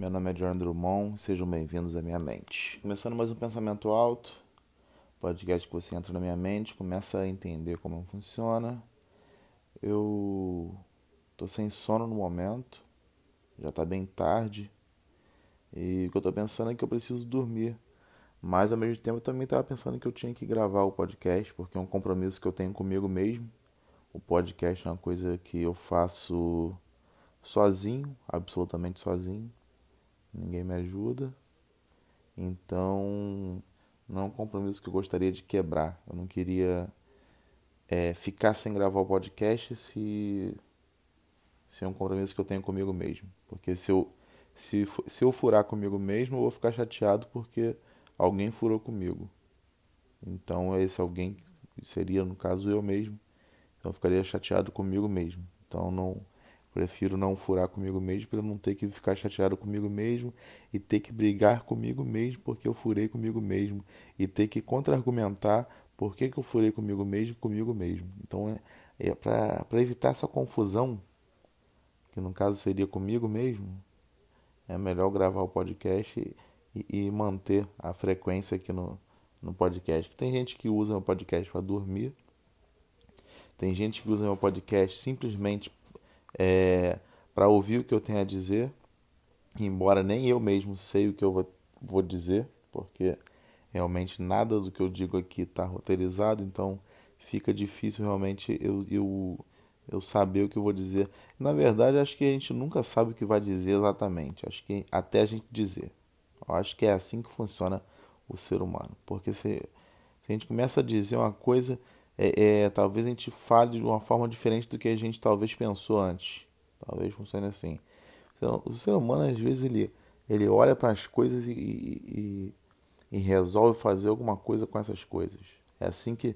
Meu nome é John Drummond, sejam bem-vindos à minha mente. Começando mais um pensamento alto, podcast que você entra na minha mente, começa a entender como funciona. Eu tô sem sono no momento, já tá bem tarde, e o que eu tô pensando é que eu preciso dormir. Mas ao mesmo tempo eu também estava pensando que eu tinha que gravar o podcast, porque é um compromisso que eu tenho comigo mesmo. O podcast é uma coisa que eu faço sozinho, absolutamente sozinho ninguém me ajuda. Então, não é um compromisso que eu gostaria de quebrar. Eu não queria é, ficar sem gravar o podcast se, se é um compromisso que eu tenho comigo mesmo. Porque se eu, se, se eu furar comigo mesmo, eu vou ficar chateado porque alguém furou comigo. Então, esse alguém seria, no caso, eu mesmo. Então, eu ficaria chateado comigo mesmo. Então, não Prefiro não furar comigo mesmo para não ter que ficar chateado comigo mesmo e ter que brigar comigo mesmo porque eu furei comigo mesmo e ter que contra-argumentar por que, que eu furei comigo mesmo comigo mesmo. Então, é, é para evitar essa confusão, que no caso seria comigo mesmo, é melhor gravar o podcast e, e manter a frequência aqui no, no podcast. Tem gente que usa o podcast para dormir, tem gente que usa o podcast simplesmente é, para ouvir o que eu tenho a dizer, embora nem eu mesmo sei o que eu vou, vou dizer, porque realmente nada do que eu digo aqui está roteirizado, então fica difícil realmente eu, eu, eu saber o que eu vou dizer. Na verdade, acho que a gente nunca sabe o que vai dizer exatamente, acho que até a gente dizer. Eu acho que é assim que funciona o ser humano, porque se, se a gente começa a dizer uma coisa é, é, talvez a gente fale de uma forma diferente do que a gente talvez pensou antes. Talvez funcione assim. O ser humano, às vezes, ele, ele olha para as coisas e, e, e, resolve fazer alguma coisa com essas coisas. É assim que,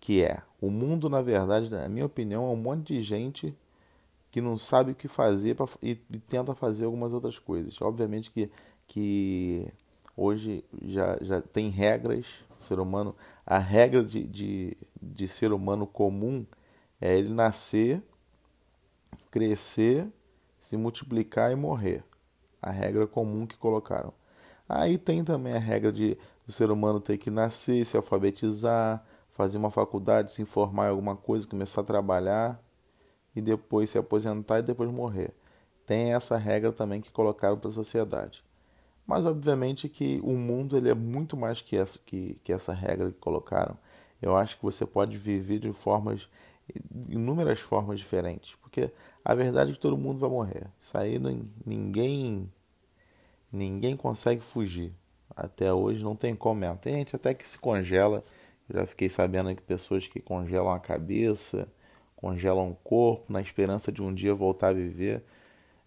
que é. O mundo, na verdade, na minha opinião, é um monte de gente que não sabe o que fazer pra, e, e tenta fazer algumas outras coisas. Obviamente que, que hoje já, já tem regras, ser humano a regra de, de, de ser humano comum é ele nascer, crescer, se multiplicar e morrer. A regra comum que colocaram. Aí tem também a regra de do ser humano ter que nascer, se alfabetizar, fazer uma faculdade, se informar em alguma coisa, começar a trabalhar e depois se aposentar e depois morrer. Tem essa regra também que colocaram para a sociedade. Mas obviamente que o mundo ele é muito mais que essa, que, que essa regra que colocaram. Eu acho que você pode viver de formas, inúmeras formas diferentes. Porque a verdade é que todo mundo vai morrer. Isso aí ninguém, ninguém consegue fugir. Até hoje não tem como. Tem gente até que se congela. Eu já fiquei sabendo que pessoas que congelam a cabeça, congelam o corpo, na esperança de um dia voltar a viver.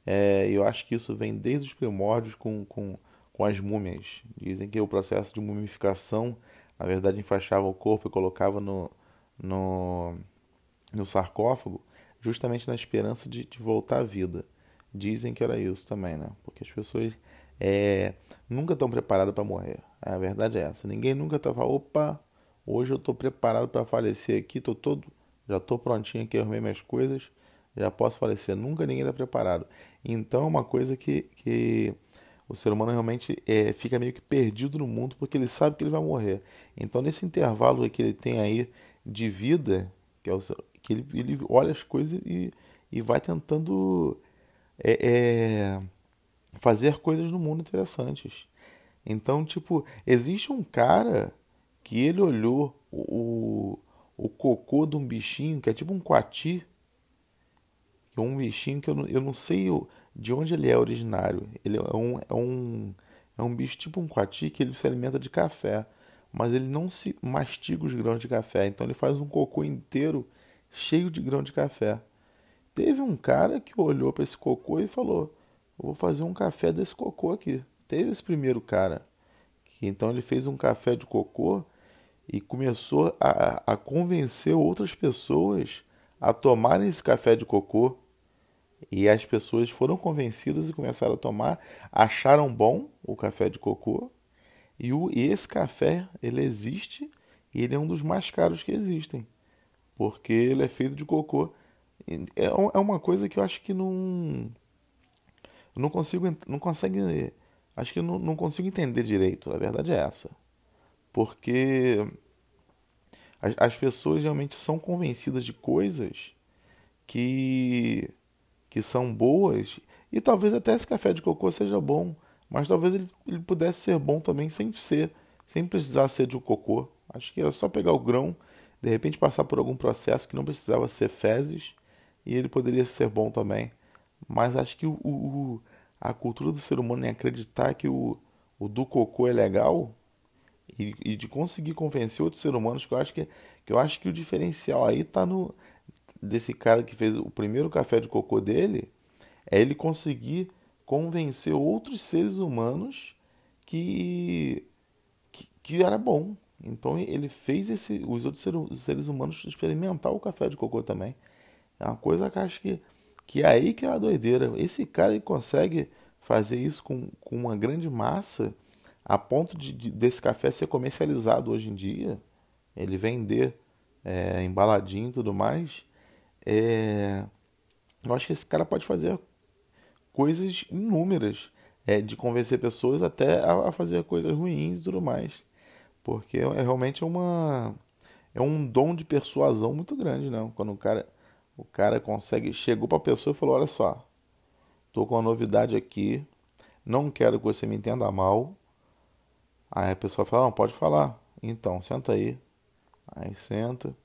É, eu acho que isso vem desde os primórdios com, com, com as múmias. Dizem que o processo de mumificação, na verdade, enfaixava o corpo e colocava no, no, no sarcófago, justamente na esperança de, de, voltar à vida. Dizem que era isso também, né? Porque as pessoas é, nunca estão preparadas para morrer. A verdade é essa. Ninguém nunca estava, tá opa, hoje eu estou preparado para falecer aqui, tô todo, já estou prontinho aqui, arrumei minhas coisas já posso falecer. Nunca ninguém está preparado. Então é uma coisa que, que o ser humano realmente é, fica meio que perdido no mundo porque ele sabe que ele vai morrer. Então nesse intervalo que ele tem aí de vida, que, é o, que ele, ele olha as coisas e, e vai tentando é, é, fazer coisas no mundo interessantes. Então, tipo, existe um cara que ele olhou o, o, o cocô de um bichinho, que é tipo um coati, é um bichinho que eu não, eu não sei de onde ele é originário. Ele é um, é um, é um bicho tipo um coati que ele se alimenta de café, mas ele não se mastiga os grãos de café, então ele faz um cocô inteiro cheio de grão de café. Teve um cara que olhou para esse cocô e falou: vou fazer um café desse cocô aqui. Teve esse primeiro cara. Que, então ele fez um café de cocô e começou a, a convencer outras pessoas a tomarem esse café de cocô e as pessoas foram convencidas e começaram a tomar, acharam bom o café de cocô. E, o, e esse café, ele existe e ele é um dos mais caros que existem. Porque ele é feito de cocô. É, é uma coisa que eu acho que não. não consigo, não consegue, acho que não, não consigo entender direito. A verdade é essa, porque as, as pessoas realmente são convencidas de coisas que que são boas e talvez até esse café de cocô seja bom, mas talvez ele, ele pudesse ser bom também sem ser, sem precisar ser de um cocô. Acho que era só pegar o grão, de repente passar por algum processo que não precisava ser fezes e ele poderia ser bom também. Mas acho que o, o a cultura do ser humano em acreditar que o, o do cocô é legal e, e, de conseguir convencer outros seres humanos que eu acho que, que eu acho que o diferencial aí tá no desse cara que fez o primeiro café de cocô dele é ele conseguir convencer outros seres humanos que, que, que era bom. Então ele fez esse, os outros seres humanos experimentar o café de cocô também. É uma coisa que acho que, que é aí que é a doideira. Esse cara ele consegue fazer isso com, com uma grande massa a ponto de, de desse café ser comercializado hoje em dia. Ele vender é, embaladinho e tudo mais. É, eu acho que esse cara pode fazer coisas inúmeras, é, de convencer pessoas até a, fazer coisas ruins e tudo mais. Porque é realmente uma é um dom de persuasão muito grande, não? Quando o cara o cara consegue chegou para a pessoa e falou: "Olha só, tô com uma novidade aqui, não quero que você me entenda mal". Aí a pessoa fala: "Não, pode falar". Então, senta aí. Aí senta.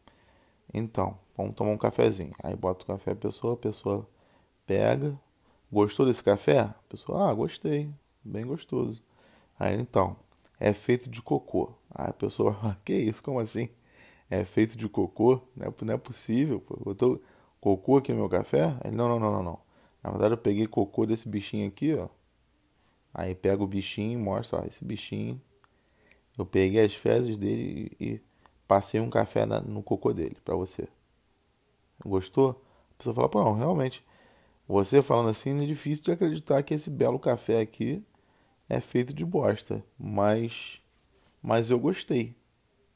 Então, vamos tomar um cafezinho. Aí bota o café a pessoa, a pessoa pega. Gostou desse café? A pessoa, ah, gostei, bem gostoso. Aí então, é feito de cocô. Aí a pessoa, ah, que isso, como assim? É feito de cocô? Não é, não é possível. Botou cocô aqui no meu café? Não, não, não, não, não. Na verdade eu peguei cocô desse bichinho aqui, ó. Aí pega o bichinho e mostra, ó, esse bichinho. Eu peguei as fezes dele e, e passei um café na, no cocô dele para você. Gostou? A pessoa fala, pô, não, realmente. Você falando assim, é difícil de acreditar que esse belo café aqui é feito de bosta. Mas, mas eu gostei.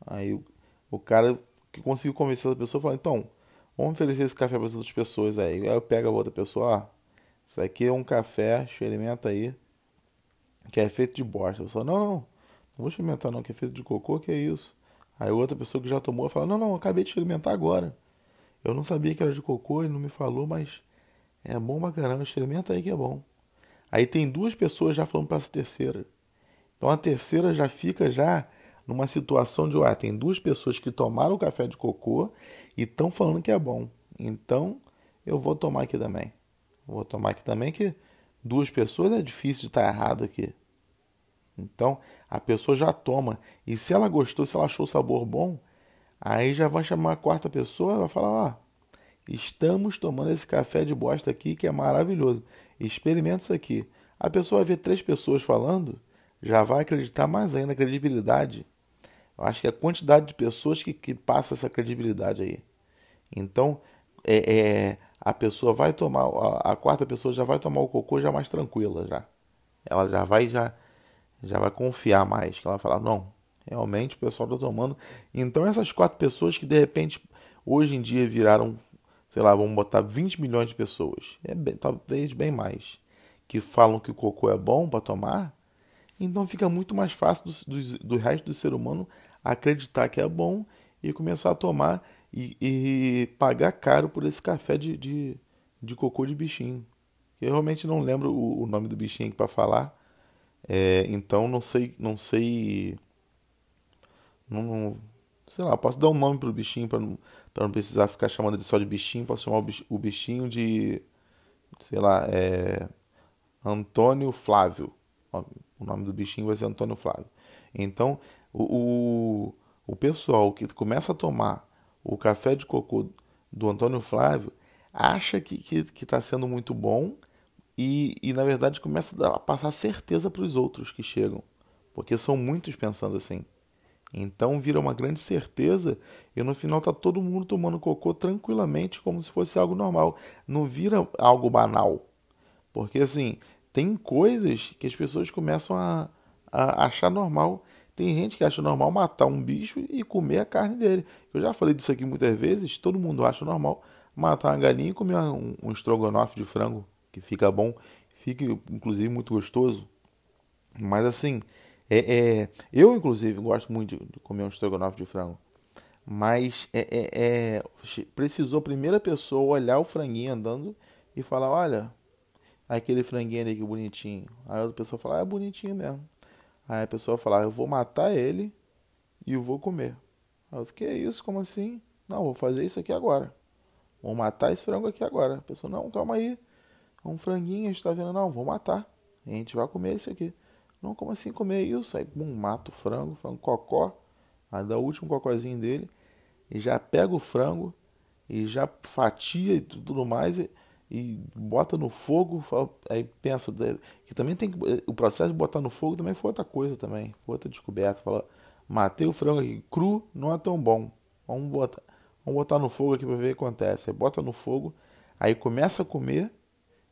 Aí o, o cara que conseguiu convencer a pessoa fala, então, vamos oferecer esse café para as outras pessoas aí. Aí eu pego a outra pessoa, ah, isso aqui é um café, experimenta aí, que é feito de bosta. A pessoa, não, não, não vou experimentar não, que é feito de cocô, que é isso? Aí outra pessoa que já tomou fala: Não, não, acabei de experimentar agora. Eu não sabia que era de cocô, ele não me falou, mas é bom pra caramba, experimenta aí que é bom. Aí tem duas pessoas já falando para essa terceira. Então a terceira já fica já numa situação de, ah, tem duas pessoas que tomaram o café de cocô e estão falando que é bom. Então eu vou tomar aqui também. Vou tomar aqui também que duas pessoas é difícil de estar errado aqui. Então a pessoa já toma. E se ela gostou, se ela achou o sabor bom, aí já vai chamar a quarta pessoa vai falar: ó, estamos tomando esse café de bosta aqui que é maravilhoso. Experimenta isso aqui. A pessoa vai ver três pessoas falando, já vai acreditar mais ainda na credibilidade. Eu acho que é a quantidade de pessoas que, que passa essa credibilidade aí. Então, é, é, a pessoa vai tomar, a, a, quarta pessoa já vai tomar o cocô já mais tranquila já. Ela já vai já já vai confiar mais. Que ela vai falar, não, realmente o pessoal está tomando. Então essas quatro pessoas que de repente hoje em dia viraram, sei lá, vamos botar 20 milhões de pessoas, é bem, talvez bem mais, que falam que o cocô é bom para tomar, então fica muito mais fácil do, do, do, resto do ser humano acreditar que é bom e começar a tomar e, e pagar caro por esse café de, de, de cocô de bichinho. Eu realmente não lembro o, o nome do bichinho para falar, é, então não sei, não sei, não, não, sei lá, posso dar um nome pro bichinho para não, não precisar ficar chamando ele só de bichinho, posso chamar o bichinho de, sei lá, é, Antônio Flávio. O nome do bichinho vai ser Antônio Flávio. Então, o, o, o pessoal que começa a tomar o café de cocô do Antônio Flávio acha que está que, que tá sendo muito bom e, e na verdade começa a passar certeza para os outros que chegam, porque são muitos pensando assim. Então vira uma grande certeza e no final tá todo mundo tomando cocô tranquilamente, como se fosse algo normal. Não vira algo banal. Porque assim, tem coisas que as pessoas começam a, a achar normal. Tem gente que acha normal matar um bicho e comer a carne dele. Eu já falei disso aqui muitas vezes. Todo mundo acha normal matar uma galinha e comer um, um estrogonofe de frango que fica bom, fica inclusive muito gostoso. Mas assim, é, é, eu inclusive gosto muito de comer um estrogonofe de frango. Mas é, é, é, precisou a primeira pessoa olhar o franguinho andando e falar, olha, aquele franguinho ali que bonitinho. Aí a outra pessoa fala, ah, é bonitinho mesmo. Aí a pessoa fala, eu vou matar ele e eu vou comer. Aí eu, que isso? Como assim? Não, vou fazer isso aqui agora. Vou matar esse frango aqui agora. A pessoa, não, calma aí. É um franguinho, a gente tá vendo, não, vou matar. a gente vai comer esse aqui. Não, como assim comer isso? Aí, bum, mata o frango, frango cocó. Aí dá o último cocôzinho dele. E já pega o frango. E já fatia e tudo mais. E, e bota no fogo. Aí pensa, que também tem O processo de botar no fogo também foi outra coisa também. Foi outra descoberta. Fala, matei o frango aqui. Cru não é tão bom. Vamos botar. Vamos botar no fogo aqui para ver o que acontece. Aí bota no fogo, aí começa a comer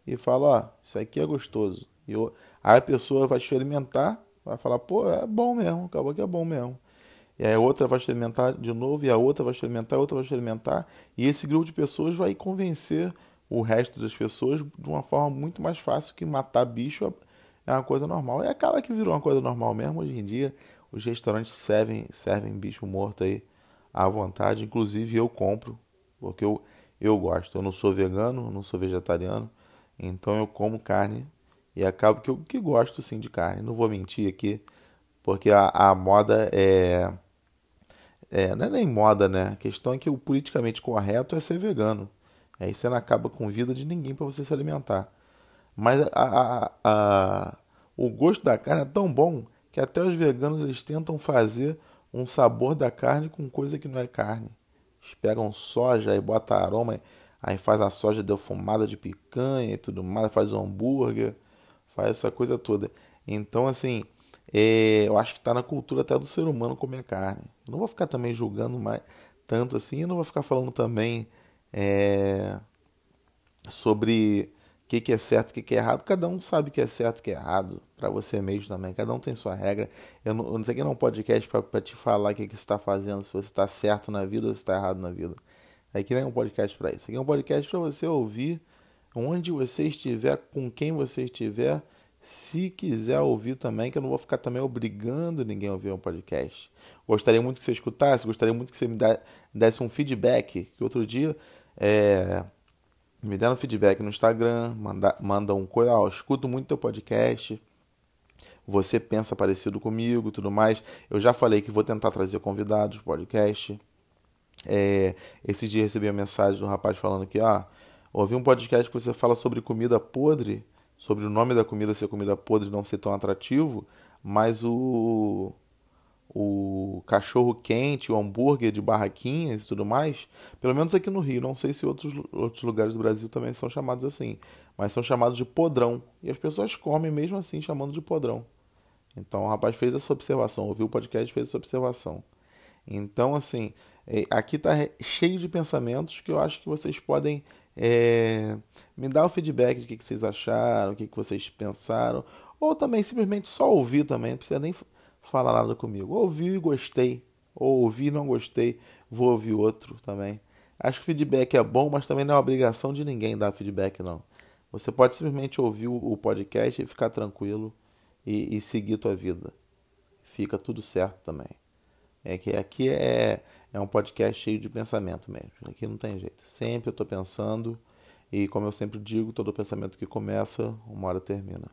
e fala, ó, isso aqui é gostoso. E eu, aí a pessoa vai experimentar, vai falar, pô, é bom mesmo, acabou que é bom mesmo. E aí a outra vai experimentar de novo, e a outra vai experimentar, a outra vai experimentar, e esse grupo de pessoas vai convencer o resto das pessoas de uma forma muito mais fácil que matar bicho é uma coisa normal. E acaba que virou uma coisa normal mesmo. Hoje em dia, os restaurantes servem, servem bicho morto aí à vontade. Inclusive eu compro, porque eu, eu gosto. Eu não sou vegano, não sou vegetariano, então eu como carne e acabo que eu que gosto sim de carne. Não vou mentir aqui, porque a, a moda é, é. Não é nem moda, né? A questão é que o politicamente correto é ser vegano. Aí você não acaba com vida de ninguém para você se alimentar. Mas a, a, a, o gosto da carne é tão bom que até os veganos eles tentam fazer um sabor da carne com coisa que não é carne. Eles pegam soja e botam aroma, aí faz a soja defumada de picanha e tudo mais, faz o hambúrguer, faz essa coisa toda. Então, assim, é, eu acho que está na cultura até do ser humano comer carne. Eu não vou ficar também julgando mais tanto assim, eu não vou ficar falando também é, sobre que, que é certo e que, que é errado. Cada um sabe o que é certo e que é errado para você mesmo também. Cada um tem sua regra. Eu não, eu não tenho aqui um podcast para te falar o que, que você está fazendo, se você está certo na vida ou se está errado na vida. Aqui não é um podcast para isso. Aqui é um podcast para você ouvir onde você estiver, com quem você estiver. Se quiser ouvir também, que eu não vou ficar também obrigando ninguém a ouvir um podcast. Gostaria muito que você escutasse, gostaria muito que você me desse um feedback. Que outro dia é, me deram feedback no Instagram, manda, manda um coisa, ó, escuto muito teu podcast, você pensa parecido comigo tudo mais. Eu já falei que vou tentar trazer convidados podcast. É, esse dia recebi a mensagem do rapaz falando que, ah, ouvi um podcast que você fala sobre comida podre, sobre o nome da comida ser comida podre não ser tão atrativo, mas o o cachorro quente, o hambúrguer de barraquinhas e tudo mais, pelo menos aqui no Rio, não sei se outros, outros lugares do Brasil também são chamados assim, mas são chamados de podrão. E as pessoas comem mesmo assim, chamando de podrão. Então o rapaz fez essa observação, ouviu o podcast e fez essa observação. Então, assim, é, aqui está cheio de pensamentos que eu acho que vocês podem é, me dar o feedback de o que, que vocês acharam, o que, que vocês pensaram, ou também simplesmente só ouvir também, não precisa nem fala nada comigo. Ouvi e gostei, ou ouvi e não gostei, vou ouvir outro também. Acho que feedback é bom, mas também não é obrigação de ninguém dar feedback, não. Você pode simplesmente ouvir o podcast e ficar tranquilo e, e seguir tua vida. Fica tudo certo também. É que aqui é, é um podcast cheio de pensamento mesmo. Aqui não tem jeito. Sempre eu estou pensando e, como eu sempre digo, todo pensamento que começa, uma hora termina.